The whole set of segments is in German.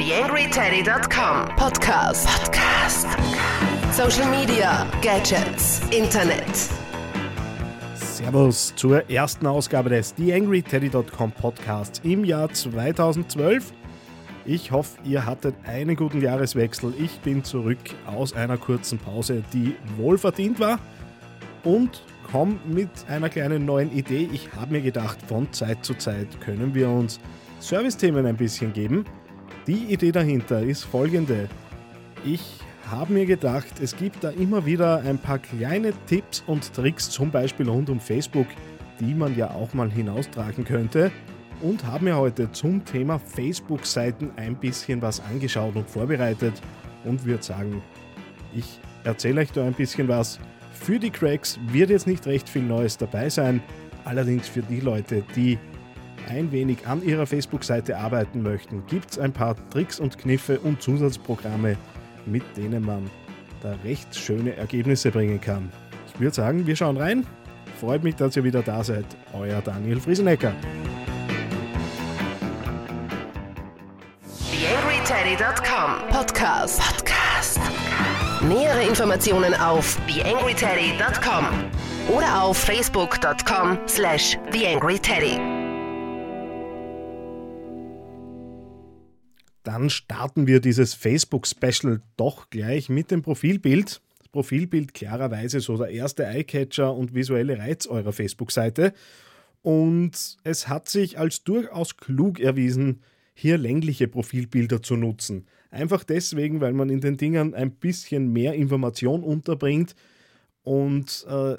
TheAngryTeddy.com Podcast. Podcast. Social Media, Gadgets, Internet. Servus zur ersten Ausgabe des TheAngryTeddy.com Podcasts im Jahr 2012. Ich hoffe, ihr hattet einen guten Jahreswechsel. Ich bin zurück aus einer kurzen Pause, die wohlverdient war und komme mit einer kleinen neuen Idee. Ich habe mir gedacht, von Zeit zu Zeit können wir uns Servicethemen ein bisschen geben. Die Idee dahinter ist folgende. Ich habe mir gedacht, es gibt da immer wieder ein paar kleine Tipps und Tricks, zum Beispiel rund um Facebook, die man ja auch mal hinaustragen könnte. Und habe mir heute zum Thema Facebook-Seiten ein bisschen was angeschaut und vorbereitet und würde sagen, ich erzähle euch da ein bisschen was. Für die Cracks wird jetzt nicht recht viel Neues dabei sein, allerdings für die Leute, die ein wenig an ihrer Facebook-Seite arbeiten möchten, gibt es ein paar Tricks und Kniffe und Zusatzprogramme, mit denen man da recht schöne Ergebnisse bringen kann. Ich würde sagen, wir schauen rein. Freut mich, dass ihr wieder da seid. Euer Daniel Friesenecker. TheAngryTeddy.com Podcast. Podcast. Nähere Informationen auf TheAngryTeddy.com oder auf Facebook.com slash TheAngryTeddy. Dann starten wir dieses Facebook-Special doch gleich mit dem Profilbild. Das Profilbild klarerweise so der erste Eyecatcher und visuelle Reiz eurer Facebook-Seite. Und es hat sich als durchaus klug erwiesen, hier längliche Profilbilder zu nutzen. Einfach deswegen, weil man in den Dingern ein bisschen mehr Information unterbringt und äh,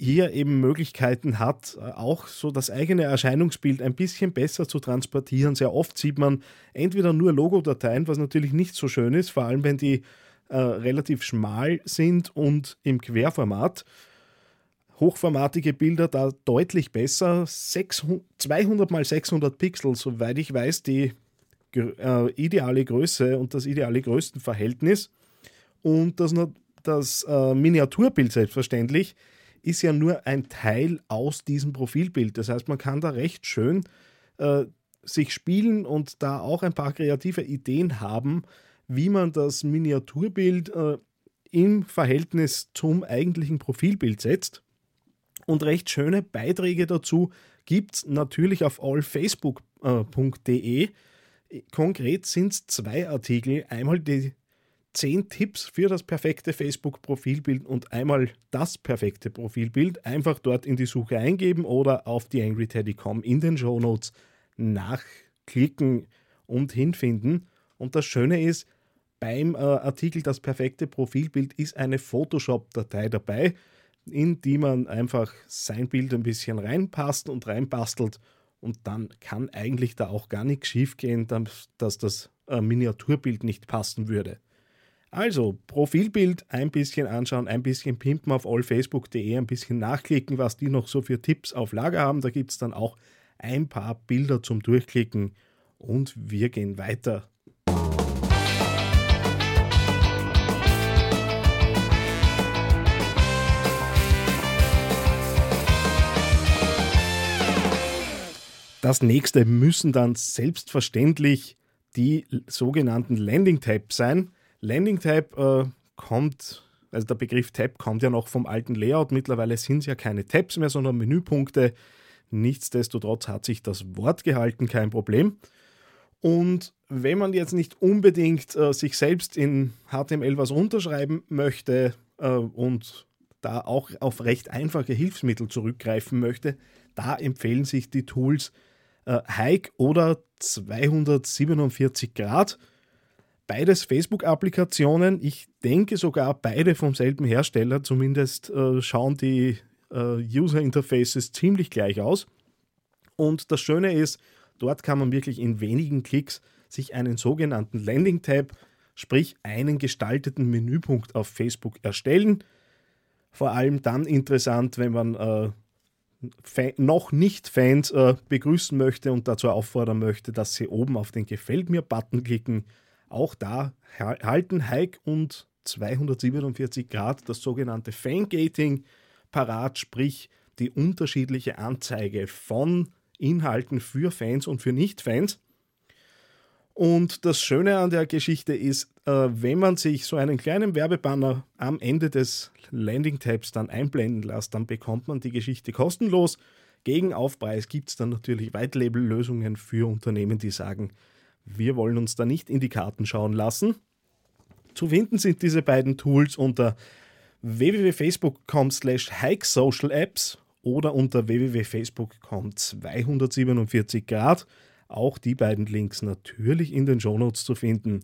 hier eben Möglichkeiten hat, auch so das eigene Erscheinungsbild ein bisschen besser zu transportieren. Sehr oft sieht man entweder nur Logodateien, was natürlich nicht so schön ist, vor allem wenn die äh, relativ schmal sind und im Querformat. Hochformatige Bilder da deutlich besser. 600, 200 mal 600 Pixel, soweit ich weiß, die äh, ideale Größe und das ideale Größenverhältnis. Und das, das äh, Miniaturbild selbstverständlich ist ja nur ein Teil aus diesem Profilbild. Das heißt, man kann da recht schön äh, sich spielen und da auch ein paar kreative Ideen haben, wie man das Miniaturbild äh, im Verhältnis zum eigentlichen Profilbild setzt. Und recht schöne Beiträge dazu gibt es natürlich auf allfacebook.de. Konkret sind es zwei Artikel. Einmal die 10 Tipps für das perfekte Facebook-Profilbild und einmal das perfekte Profilbild einfach dort in die Suche eingeben oder auf die AngryTeddy.com in den Show Notes nachklicken und hinfinden. Und das Schöne ist, beim äh, Artikel Das perfekte Profilbild ist eine Photoshop-Datei dabei, in die man einfach sein Bild ein bisschen reinpasst und reinbastelt. Und dann kann eigentlich da auch gar nichts schiefgehen, dass das äh, Miniaturbild nicht passen würde. Also, Profilbild ein bisschen anschauen, ein bisschen pimpen auf allfacebook.de, ein bisschen nachklicken, was die noch so für Tipps auf Lager haben. Da gibt es dann auch ein paar Bilder zum Durchklicken und wir gehen weiter. Das nächste müssen dann selbstverständlich die sogenannten Landing Tabs sein. Landing Tab äh, kommt, also der Begriff Tab kommt ja noch vom alten Layout. Mittlerweile sind es ja keine Tabs mehr, sondern Menüpunkte. Nichtsdestotrotz hat sich das Wort gehalten, kein Problem. Und wenn man jetzt nicht unbedingt äh, sich selbst in HTML was unterschreiben möchte äh, und da auch auf recht einfache Hilfsmittel zurückgreifen möchte, da empfehlen sich die Tools äh, Hike oder 247 Grad. Beides Facebook-Applikationen. Ich denke sogar beide vom selben Hersteller. Zumindest äh, schauen die äh, User-Interfaces ziemlich gleich aus. Und das Schöne ist, dort kann man wirklich in wenigen Klicks sich einen sogenannten Landing-Tab, sprich einen gestalteten Menüpunkt auf Facebook erstellen. Vor allem dann interessant, wenn man äh, noch nicht Fans äh, begrüßen möchte und dazu auffordern möchte, dass sie oben auf den Gefällt mir-Button klicken auch da halten Hike und 247 Grad das sogenannte Fangating parat, sprich die unterschiedliche Anzeige von Inhalten für Fans und für Nicht-Fans. Und das Schöne an der Geschichte ist, äh, wenn man sich so einen kleinen Werbebanner am Ende des Landing-Tabs dann einblenden lässt, dann bekommt man die Geschichte kostenlos. Gegen Aufpreis gibt es dann natürlich White-Label-Lösungen für Unternehmen, die sagen, wir wollen uns da nicht in die Karten schauen lassen. Zu finden sind diese beiden Tools unter www.facebook.com slash hikesocialapps oder unter www.facebook.com 247 Grad. Auch die beiden Links natürlich in den Shownotes zu finden.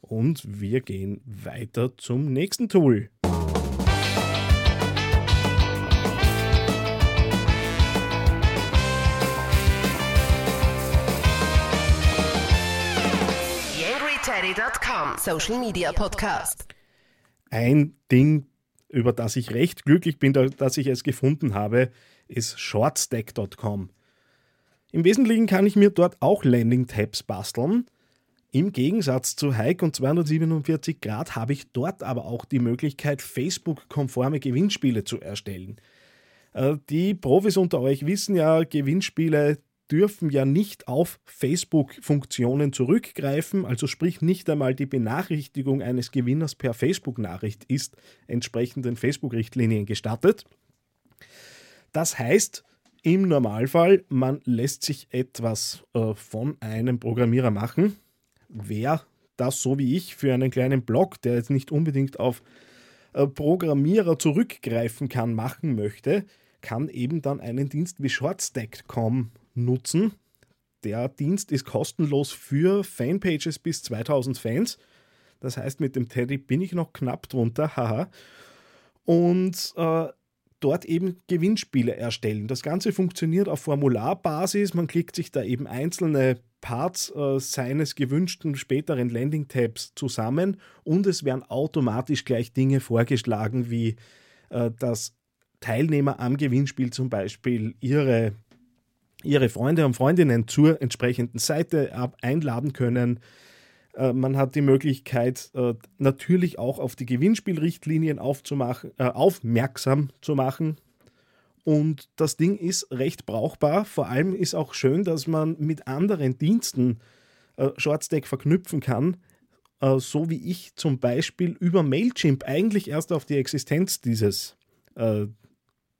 Und wir gehen weiter zum nächsten Tool. TheAngryTeddy.com Social Media Podcast. Ein Ding, über das ich recht glücklich bin, dass ich es gefunden habe, ist shortstack.com. Im Wesentlichen kann ich mir dort auch Landing-Tabs basteln. Im Gegensatz zu Hike und 247 Grad habe ich dort aber auch die Möglichkeit, Facebook-konforme Gewinnspiele zu erstellen. Äh, die Profis unter euch wissen ja, Gewinnspiele dürfen ja nicht auf Facebook-Funktionen zurückgreifen, also sprich nicht einmal die Benachrichtigung eines Gewinners per Facebook-Nachricht ist entsprechenden Facebook-Richtlinien gestattet. Das heißt, im Normalfall, man lässt sich etwas äh, von einem Programmierer machen. Wer das so wie ich für einen kleinen Blog, der jetzt nicht unbedingt auf äh, Programmierer zurückgreifen kann, machen möchte, kann eben dann einen Dienst wie Shortstack.com nutzen. Der Dienst ist kostenlos für Fanpages bis 2000 Fans. Das heißt, mit dem Teddy bin ich noch knapp drunter, haha. Und äh, dort eben Gewinnspiele erstellen. Das Ganze funktioniert auf Formularbasis. Man klickt sich da eben einzelne Parts äh, seines gewünschten späteren Landing-Tabs zusammen und es werden automatisch gleich Dinge vorgeschlagen, wie äh, dass Teilnehmer am Gewinnspiel zum Beispiel ihre ihre Freunde und Freundinnen zur entsprechenden Seite einladen können. Äh, man hat die Möglichkeit, äh, natürlich auch auf die Gewinnspielrichtlinien aufzumachen, äh, aufmerksam zu machen. Und das Ding ist recht brauchbar. Vor allem ist auch schön, dass man mit anderen Diensten Shortstack verknüpfen kann, so wie ich zum Beispiel über Mailchimp eigentlich erst auf die Existenz dieses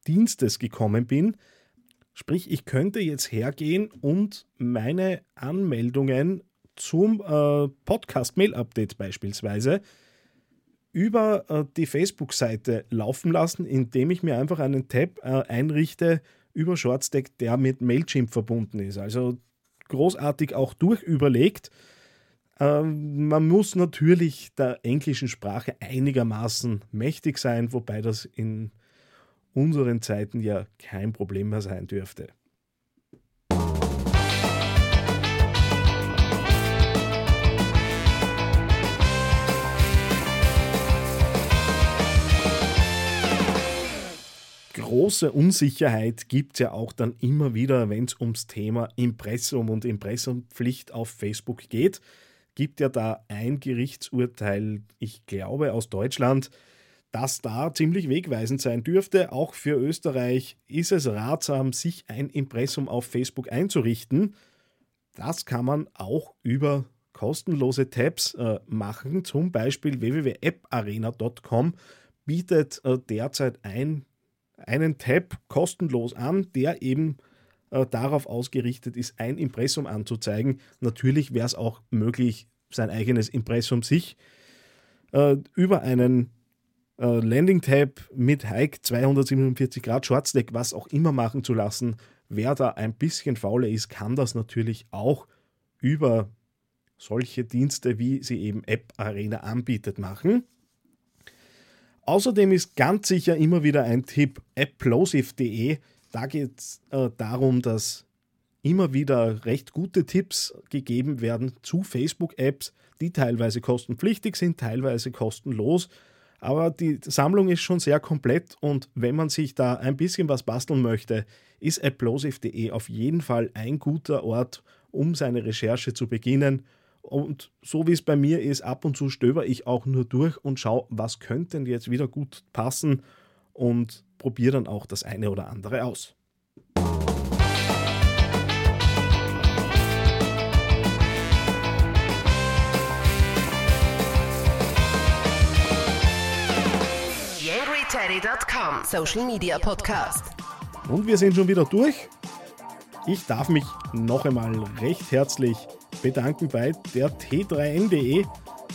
Dienstes gekommen bin Sprich, ich könnte jetzt hergehen und meine Anmeldungen zum äh, Podcast-Mail-Update beispielsweise über äh, die Facebook-Seite laufen lassen, indem ich mir einfach einen Tab äh, einrichte über Shortstack, der mit Mailchimp verbunden ist. Also großartig auch durchüberlegt. Ähm, man muss natürlich der englischen Sprache einigermaßen mächtig sein, wobei das in unseren Zeiten ja kein Problem mehr sein dürfte. große Unsicherheit gibt es ja auch dann immer wieder, wenn es ums Thema Impressum und Impressumpflicht auf Facebook geht. Gibt ja da ein Gerichtsurteil, ich glaube aus Deutschland, das da ziemlich wegweisend sein dürfte. Auch für Österreich ist es ratsam, sich ein Impressum auf Facebook einzurichten. Das kann man auch über kostenlose Tabs äh, machen. Zum Beispiel www.apparena.com bietet äh, derzeit ein, einen Tab kostenlos an, der eben äh, darauf ausgerichtet ist, ein Impressum anzuzeigen. Natürlich wäre es auch möglich, sein eigenes Impressum sich äh, über einen äh, Landing Tab mit Hike 247 Grad Shortstack, was auch immer machen zu lassen. Wer da ein bisschen fauler ist, kann das natürlich auch über solche Dienste, wie sie eben App Arena anbietet, machen. Außerdem ist ganz sicher immer wieder ein Tipp applosive.de. Da geht es äh, darum, dass immer wieder recht gute Tipps gegeben werden zu Facebook-Apps, die teilweise kostenpflichtig sind, teilweise kostenlos aber die Sammlung ist schon sehr komplett und wenn man sich da ein bisschen was basteln möchte, ist applosive.de auf jeden Fall ein guter Ort, um seine Recherche zu beginnen. Und so wie es bei mir ist, ab und zu stöber ich auch nur durch und schaue, was könnte denn jetzt wieder gut passen und probiere dann auch das eine oder andere aus. TheAngryTeddy.com Social Media Podcast. Und wir sind schon wieder durch. Ich darf mich noch einmal recht herzlich bedanken bei der T3N.de.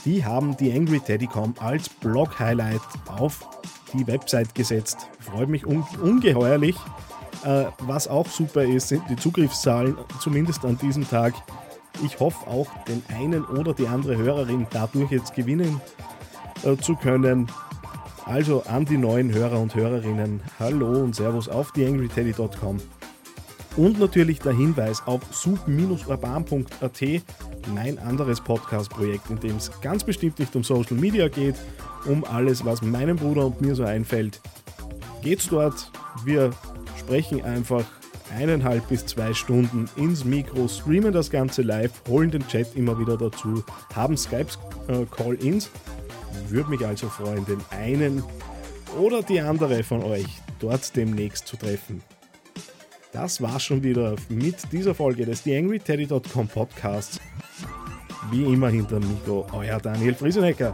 Die haben die Angry Teddycom als Blog-Highlight auf die Website gesetzt. Freut mich un ungeheuerlich. Äh, was auch super ist, sind die Zugriffszahlen, zumindest an diesem Tag. Ich hoffe auch, den einen oder die andere Hörerin dadurch jetzt gewinnen äh, zu können. Also an die neuen Hörer und Hörerinnen, hallo und Servus auf theangryteddy.com. Und natürlich der Hinweis auf sub-urban.at, mein anderes Podcast-Projekt, in dem es ganz bestimmt nicht um Social Media geht, um alles, was meinem Bruder und mir so einfällt. Geht's dort, wir sprechen einfach eineinhalb bis zwei Stunden ins Mikro, streamen das Ganze live, holen den Chat immer wieder dazu, haben Skype-Call-ins. Würde mich also freuen, den einen oder die andere von euch dort demnächst zu treffen. Das war's schon wieder mit dieser Folge des TheAngryTeddy.com Podcasts. Wie immer hinter Mikro, euer Daniel Friesenecker.